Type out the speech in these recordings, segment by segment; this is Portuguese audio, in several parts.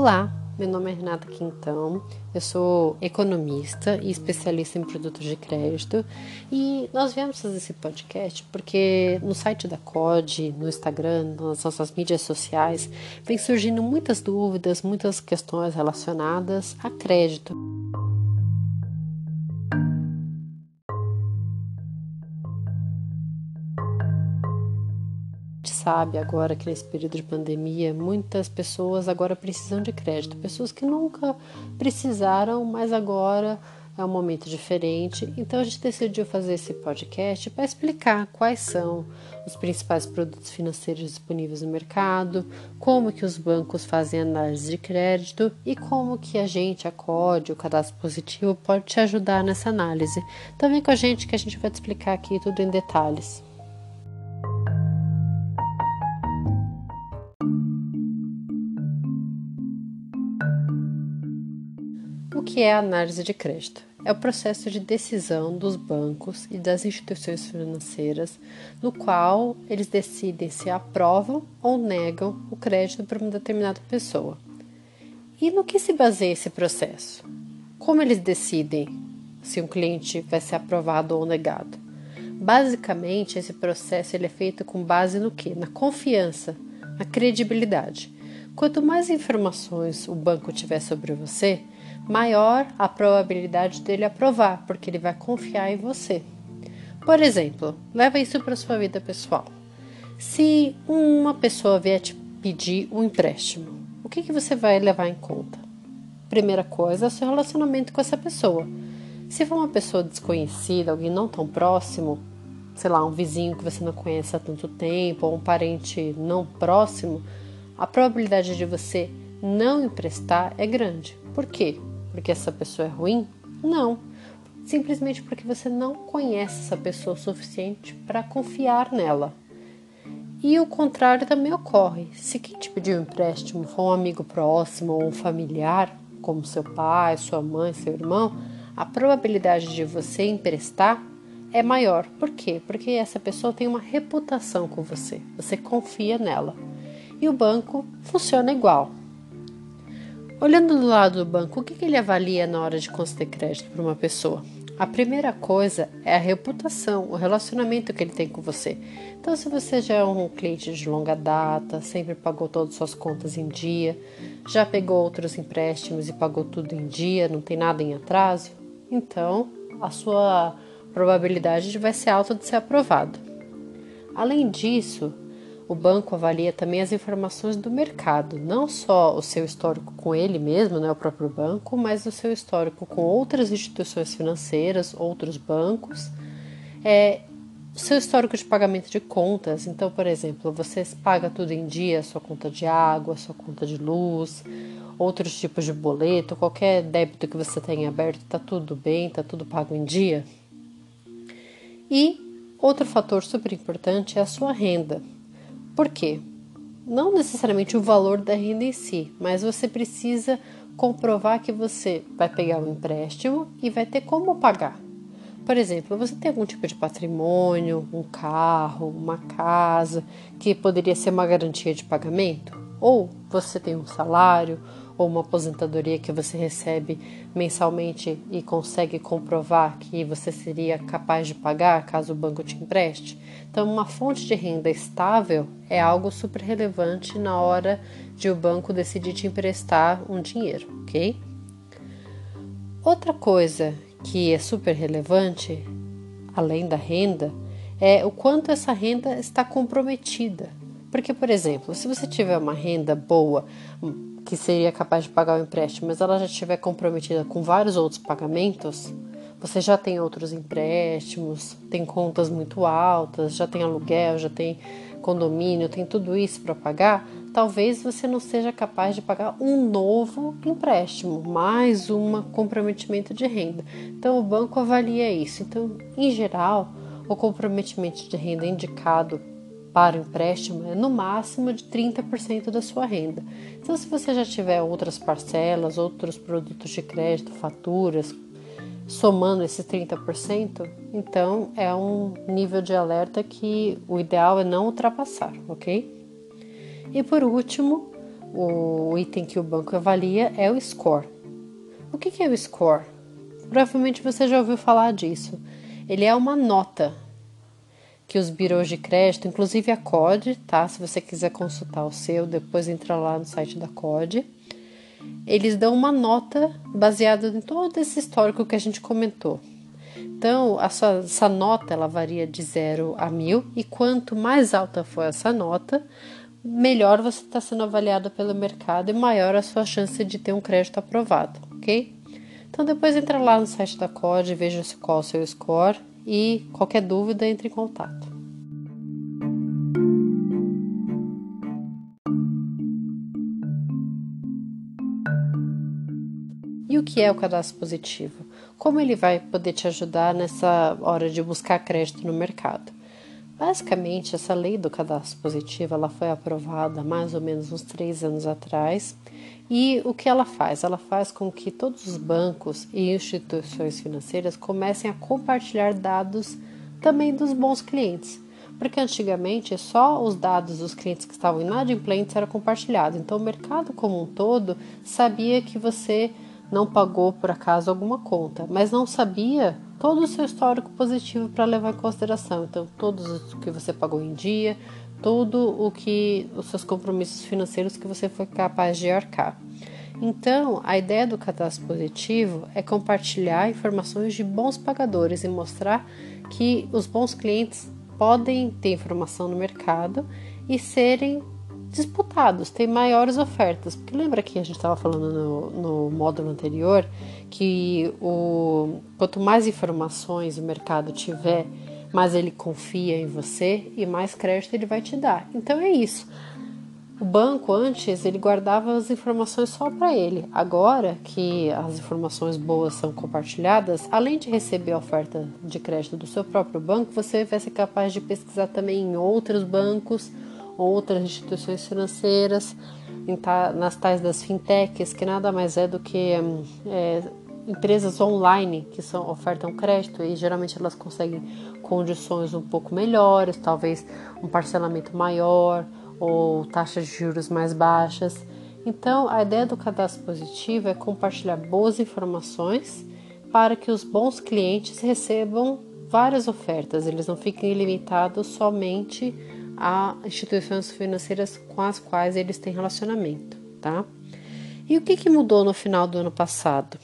Olá, meu nome é Renata Quintão, eu sou economista e especialista em produtos de crédito e nós viemos fazer esse podcast porque no site da COD, no Instagram, nas nossas mídias sociais, vem surgindo muitas dúvidas, muitas questões relacionadas a crédito. Sabe agora que nesse período de pandemia muitas pessoas agora precisam de crédito, pessoas que nunca precisaram, mas agora é um momento diferente. Então a gente decidiu fazer esse podcast para explicar quais são os principais produtos financeiros disponíveis no mercado, como que os bancos fazem análise de crédito e como que a gente, a COD, o cadastro positivo, pode te ajudar nessa análise. Então vem com a gente que a gente vai te explicar aqui tudo em detalhes. Que é a análise de crédito? É o processo de decisão dos bancos e das instituições financeiras, no qual eles decidem se aprovam ou negam o crédito para uma determinada pessoa. E no que se baseia esse processo? Como eles decidem se um cliente vai ser aprovado ou negado? Basicamente, esse processo ele é feito com base no que? Na confiança, na credibilidade. Quanto mais informações o banco tiver sobre você, maior a probabilidade dele aprovar, porque ele vai confiar em você. Por exemplo, leva isso para sua vida pessoal. Se uma pessoa vier te pedir um empréstimo, o que, que você vai levar em conta? Primeira coisa, é seu relacionamento com essa pessoa. Se for uma pessoa desconhecida, alguém não tão próximo, sei lá, um vizinho que você não conhece há tanto tempo, ou um parente não próximo, a probabilidade de você não emprestar é grande. Por quê? Porque essa pessoa é ruim? Não. Simplesmente porque você não conhece essa pessoa o suficiente para confiar nela. E o contrário também ocorre. Se quem te pediu um empréstimo for um amigo próximo ou um familiar, como seu pai, sua mãe, seu irmão, a probabilidade de você emprestar é maior. Por quê? Porque essa pessoa tem uma reputação com você, você confia nela. E o banco funciona igual. Olhando do lado do banco, o que, que ele avalia na hora de conceder crédito para uma pessoa? A primeira coisa é a reputação, o relacionamento que ele tem com você. Então, se você já é um cliente de longa data, sempre pagou todas as suas contas em dia, já pegou outros empréstimos e pagou tudo em dia, não tem nada em atraso, então a sua probabilidade vai ser alta de ser aprovado. Além disso, o banco avalia também as informações do mercado, não só o seu histórico com ele mesmo, né, o próprio banco, mas o seu histórico com outras instituições financeiras, outros bancos, é, o seu histórico de pagamento de contas. Então, por exemplo, você paga tudo em dia, sua conta de água, sua conta de luz, outros tipos de boleto, qualquer débito que você tenha aberto, está tudo bem, está tudo pago em dia. E outro fator super importante é a sua renda. Por quê? Não necessariamente o valor da renda em si, mas você precisa comprovar que você vai pegar o um empréstimo e vai ter como pagar. Por exemplo, você tem algum tipo de patrimônio, um carro, uma casa, que poderia ser uma garantia de pagamento? Ou você tem um salário, ou uma aposentadoria que você recebe mensalmente e consegue comprovar que você seria capaz de pagar caso o banco te empreste. Então, uma fonte de renda estável é algo super relevante na hora de o banco decidir te emprestar um dinheiro, ok? Outra coisa que é super relevante, além da renda, é o quanto essa renda está comprometida. Porque, por exemplo, se você tiver uma renda boa, que seria capaz de pagar o empréstimo, mas ela já estiver comprometida com vários outros pagamentos, você já tem outros empréstimos, tem contas muito altas, já tem aluguel, já tem condomínio, tem tudo isso para pagar, talvez você não seja capaz de pagar um novo empréstimo, mais um comprometimento de renda. Então o banco avalia isso. Então, em geral, o comprometimento de renda indicado para o empréstimo é no máximo de 30% da sua renda. Então, se você já tiver outras parcelas, outros produtos de crédito, faturas, somando esses 30%, então é um nível de alerta que o ideal é não ultrapassar, ok? E por último, o item que o banco avalia é o score. O que é o score? Provavelmente você já ouviu falar disso. Ele é uma nota que os birôs de crédito, inclusive a COD, tá? Se você quiser consultar o seu, depois entra lá no site da COD. Eles dão uma nota baseada em todo esse histórico que a gente comentou. Então, sua, essa nota ela varia de 0 a 1000 e quanto mais alta for essa nota, melhor você está sendo avaliado pelo mercado e maior a sua chance de ter um crédito aprovado, ok? Então depois entra lá no site da COD, veja qual é o seu score e qualquer dúvida entre em contato. E o que é o cadastro positivo? Como ele vai poder te ajudar nessa hora de buscar crédito no mercado? Basicamente, essa lei do cadastro positivo ela foi aprovada mais ou menos uns três anos atrás. E o que ela faz? Ela faz com que todos os bancos e instituições financeiras comecem a compartilhar dados também dos bons clientes. Porque antigamente só os dados dos clientes que estavam inadimplentes eram compartilhados. Então o mercado como um todo sabia que você não pagou por acaso alguma conta, mas não sabia todo o seu histórico positivo para levar em consideração. Então, todos o que você pagou em dia, todo o que os seus compromissos financeiros que você foi capaz de arcar. Então, a ideia do cadastro positivo é compartilhar informações de bons pagadores e mostrar que os bons clientes podem ter informação no mercado e serem disputados, tem maiores ofertas. Porque lembra que a gente estava falando no, no módulo anterior que o, quanto mais informações o mercado tiver, mais ele confia em você e mais crédito ele vai te dar. Então é isso. O banco antes ele guardava as informações só para ele. Agora que as informações boas são compartilhadas, além de receber a oferta de crédito do seu próprio banco, você vai ser capaz de pesquisar também em outros bancos outras instituições financeiras, nas tais das fintechs, que nada mais é do que é, empresas online que são, ofertam crédito e geralmente elas conseguem condições um pouco melhores, talvez um parcelamento maior ou taxas de juros mais baixas. Então, a ideia do cadastro positivo é compartilhar boas informações para que os bons clientes recebam várias ofertas, eles não fiquem limitados somente a instituições financeiras com as quais eles têm relacionamento, tá? E o que, que mudou no final do ano passado?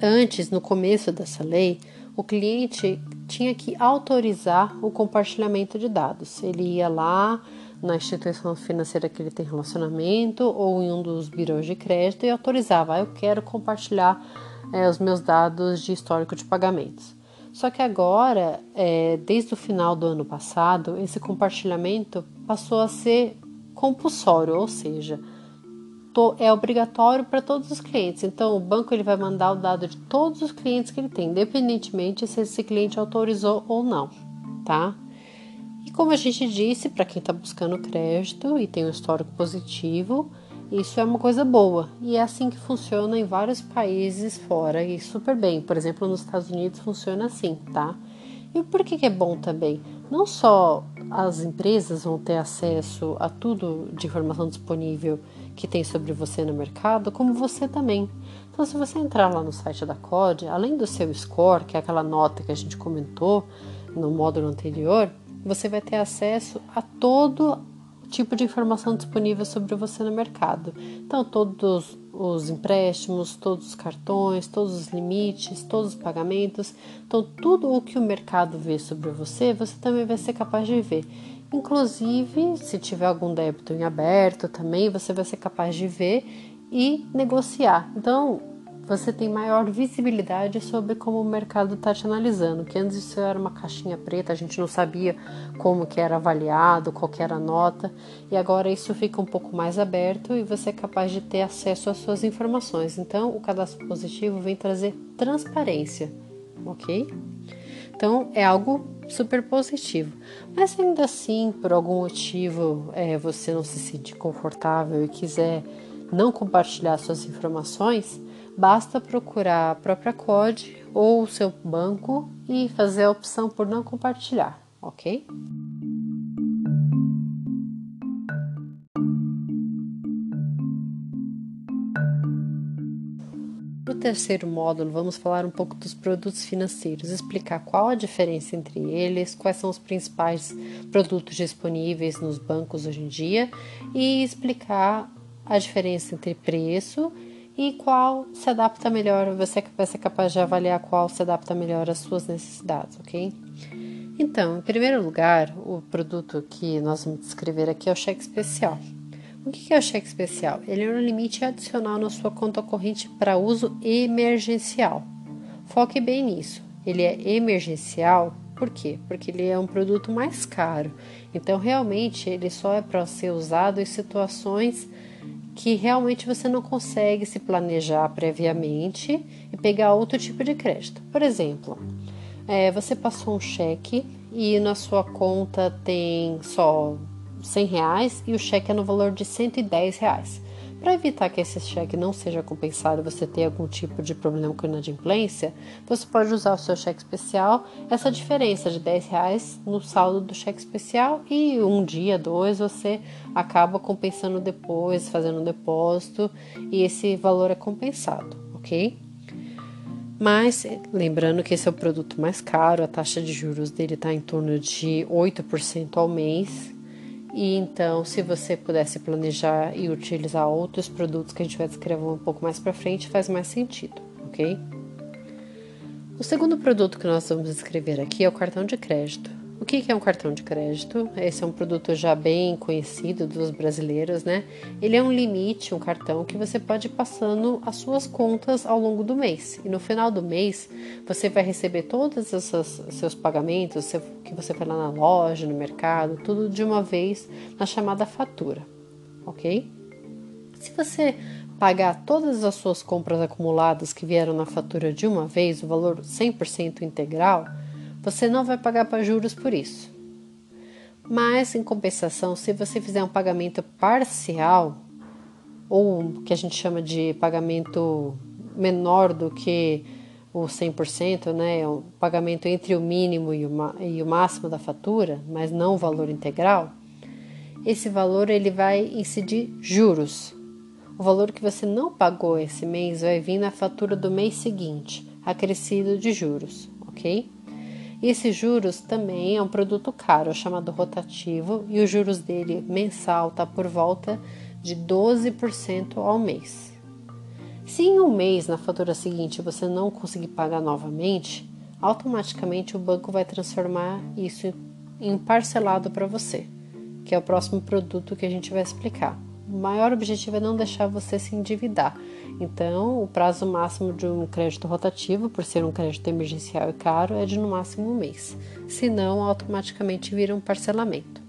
Antes, no começo dessa lei, o cliente tinha que autorizar o compartilhamento de dados. Ele ia lá na instituição financeira que ele tem relacionamento ou em um dos birôs de crédito e autorizava: ah, eu quero compartilhar é, os meus dados de histórico de pagamentos. Só que agora, é, desde o final do ano passado, esse compartilhamento passou a ser compulsório, ou seja, é obrigatório para todos os clientes. Então, o banco ele vai mandar o dado de todos os clientes que ele tem, independentemente se esse cliente autorizou ou não, tá? E como a gente disse, para quem está buscando crédito e tem um histórico positivo, isso é uma coisa boa e é assim que funciona em vários países fora e super bem. Por exemplo, nos Estados Unidos funciona assim, tá? E por que, que é bom também? Não só as empresas vão ter acesso a tudo de informação disponível que tem sobre você no mercado, como você também. Então, se você entrar lá no site da COD, além do seu score, que é aquela nota que a gente comentou no módulo anterior, você vai ter acesso a todo tipo de informação disponível sobre você no mercado. Então, todos os empréstimos, todos os cartões, todos os limites, todos os pagamentos. Então, tudo o que o mercado vê sobre você, você também vai ser capaz de ver. Inclusive, se tiver algum débito em aberto também, você vai ser capaz de ver e negociar. Então, você tem maior visibilidade sobre como o mercado está te analisando. Que antes isso era uma caixinha preta, a gente não sabia como que era avaliado, qual que era a nota, e agora isso fica um pouco mais aberto e você é capaz de ter acesso às suas informações. Então, o cadastro positivo vem trazer transparência, ok? Então, é algo super positivo. Mas ainda assim, por algum motivo, é, você não se sente confortável e quiser não compartilhar suas informações, basta procurar a própria COD ou o seu banco e fazer a opção por não compartilhar, ok? No terceiro módulo, vamos falar um pouco dos produtos financeiros, explicar qual a diferença entre eles, quais são os principais produtos disponíveis nos bancos hoje em dia e explicar a diferença entre preço e qual se adapta melhor. Você vai ser capaz de avaliar qual se adapta melhor às suas necessidades, ok? Então, em primeiro lugar, o produto que nós vamos descrever aqui é o cheque especial. O que é o cheque especial? Ele é um limite adicional na sua conta corrente para uso emergencial. Foque bem nisso. Ele é emergencial, por quê? Porque ele é um produto mais caro. Então, realmente, ele só é para ser usado em situações que realmente você não consegue se planejar previamente e pegar outro tipo de crédito. Por exemplo, é, você passou um cheque e na sua conta tem só 100 reais e o cheque é no valor de 110 reais. Para evitar que esse cheque não seja compensado e você tenha algum tipo de problema com inadimplência, você pode usar o seu cheque especial, essa diferença de 10 reais no saldo do cheque especial e um dia, dois, você acaba compensando depois, fazendo um depósito e esse valor é compensado, ok? Mas lembrando que esse é o produto mais caro, a taxa de juros dele está em torno de 8% ao mês, e então, se você pudesse planejar e utilizar outros produtos que a gente vai descrever um pouco mais para frente, faz mais sentido, ok? O segundo produto que nós vamos descrever aqui é o cartão de crédito. O que é um cartão de crédito? Esse é um produto já bem conhecido dos brasileiros, né? Ele é um limite, um cartão que você pode ir passando as suas contas ao longo do mês. E no final do mês, você vai receber todos os seus pagamentos que você foi lá na loja, no mercado, tudo de uma vez na chamada fatura, ok? Se você pagar todas as suas compras acumuladas que vieram na fatura de uma vez, o valor 100% integral, você não vai pagar para juros por isso. Mas, em compensação, se você fizer um pagamento parcial, ou que a gente chama de pagamento menor do que o 100%, né, o pagamento entre o mínimo e o, e o máximo da fatura, mas não o valor integral, esse valor ele vai incidir juros. O valor que você não pagou esse mês vai vir na fatura do mês seguinte, acrescido de juros, ok? Esses juros também é um produto caro, chamado rotativo, e os juros dele mensal está por volta de 12% ao mês. Se em um mês, na fatura seguinte, você não conseguir pagar novamente, automaticamente o banco vai transformar isso em parcelado para você, que é o próximo produto que a gente vai explicar. O maior objetivo é não deixar você se endividar então, o prazo máximo de um crédito rotativo, por ser um crédito emergencial e caro, é de no máximo um mês. Senão, automaticamente vira um parcelamento.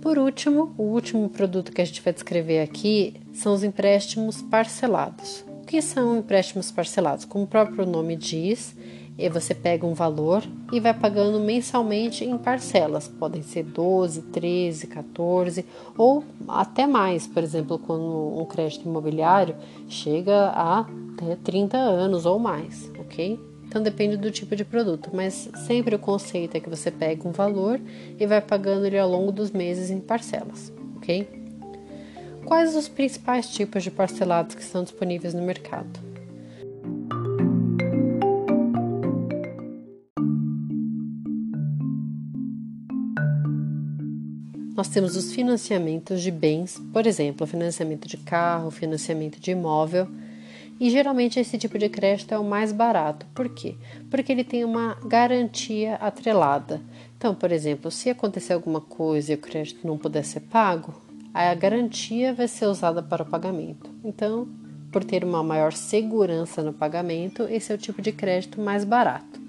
Por último, o último produto que a gente vai descrever aqui são os empréstimos parcelados. O que são empréstimos parcelados? Como o próprio nome diz, e você pega um valor e vai pagando mensalmente em parcelas. Podem ser 12, 13, 14 ou até mais. Por exemplo, quando um crédito imobiliário chega a até 30 anos ou mais, ok? Então depende do tipo de produto, mas sempre o conceito é que você pega um valor e vai pagando ele ao longo dos meses em parcelas, ok? Quais os principais tipos de parcelados que estão disponíveis no mercado? Nós temos os financiamentos de bens, por exemplo, financiamento de carro, financiamento de imóvel. E geralmente esse tipo de crédito é o mais barato. Por quê? Porque ele tem uma garantia atrelada. Então, por exemplo, se acontecer alguma coisa e o crédito não puder ser pago, a garantia vai ser usada para o pagamento. Então, por ter uma maior segurança no pagamento, esse é o tipo de crédito mais barato.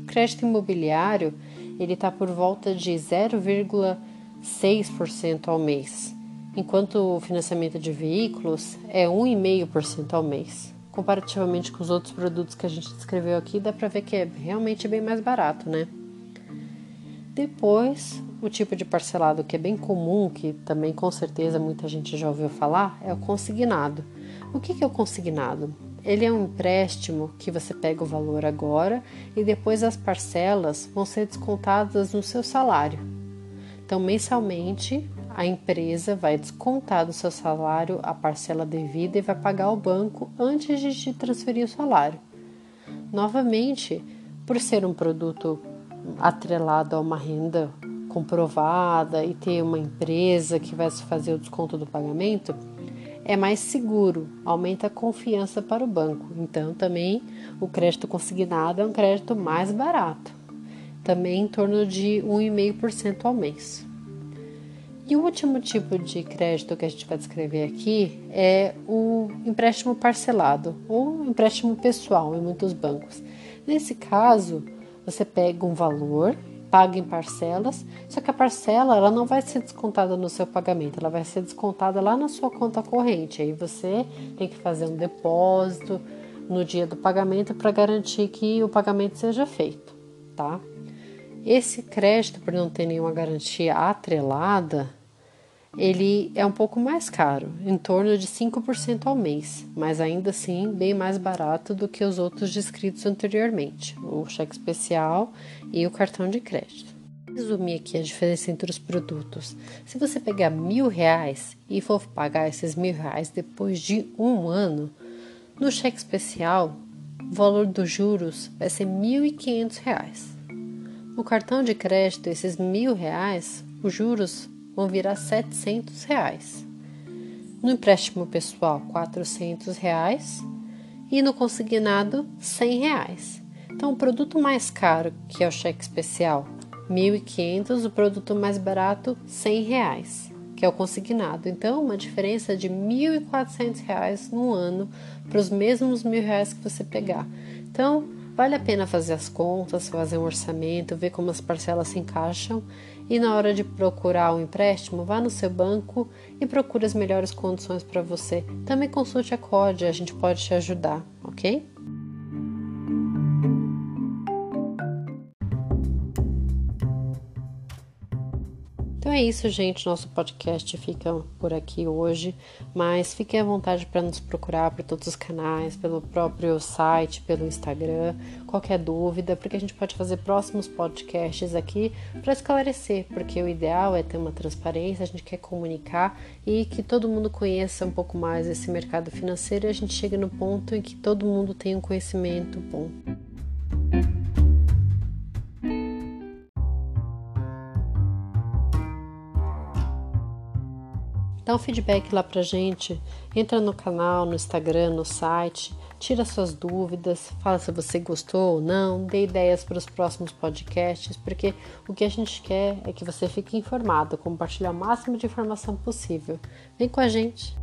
O crédito imobiliário ele está por volta de 0,5 6% ao mês, enquanto o financiamento de veículos é 1,5% ao mês. Comparativamente com os outros produtos que a gente descreveu aqui, dá para ver que é realmente bem mais barato, né? Depois, o tipo de parcelado que é bem comum, que também com certeza muita gente já ouviu falar, é o consignado. O que é o consignado? Ele é um empréstimo que você pega o valor agora e depois as parcelas vão ser descontadas no seu salário. Então, mensalmente, a empresa vai descontar do seu salário a parcela devida e vai pagar ao banco antes de te transferir o salário. Novamente, por ser um produto atrelado a uma renda comprovada e ter uma empresa que vai fazer o desconto do pagamento, é mais seguro, aumenta a confiança para o banco. Então, também o crédito consignado é um crédito mais barato, também em torno de 1,5% ao mês. E o último tipo de crédito que a gente vai descrever aqui é o empréstimo parcelado ou empréstimo pessoal em muitos bancos. Nesse caso, você pega um valor, paga em parcelas, só que a parcela ela não vai ser descontada no seu pagamento, ela vai ser descontada lá na sua conta corrente. Aí você tem que fazer um depósito no dia do pagamento para garantir que o pagamento seja feito, tá? Esse crédito, por não ter nenhuma garantia atrelada, ele é um pouco mais caro, em torno de 5% ao mês, mas ainda assim bem mais barato do que os outros descritos anteriormente, o cheque especial e o cartão de crédito. Resumir aqui a diferença entre os produtos. Se você pegar mil reais e for pagar esses mil reais depois de um ano, no cheque especial, o valor dos juros vai ser quinhentos reais. No cartão de crédito, esses mil reais, os juros vão virar 700 reais. No empréstimo pessoal, 400 reais e no consignado, 100 reais. Então, o produto mais caro, que é o cheque especial, 1.500, o produto mais barato, 100 reais, que é o consignado. Então, uma diferença de 1.400 reais no ano para os mesmos mil reais que você pegar. Então, vale a pena fazer as contas, fazer um orçamento, ver como as parcelas se encaixam e na hora de procurar um empréstimo, vá no seu banco e procure as melhores condições para você. Também consulte a COD, a gente pode te ajudar, ok? É isso, gente. Nosso podcast fica por aqui hoje, mas fiquem à vontade para nos procurar por todos os canais, pelo próprio site, pelo Instagram, qualquer dúvida, porque a gente pode fazer próximos podcasts aqui para esclarecer, porque o ideal é ter uma transparência, a gente quer comunicar e que todo mundo conheça um pouco mais esse mercado financeiro e a gente chegue no ponto em que todo mundo tem um conhecimento bom. Dá um feedback lá pra gente. Entra no canal, no Instagram, no site, tira suas dúvidas, fala se você gostou ou não, dê ideias para os próximos podcasts, porque o que a gente quer é que você fique informado, compartilhar o máximo de informação possível. Vem com a gente!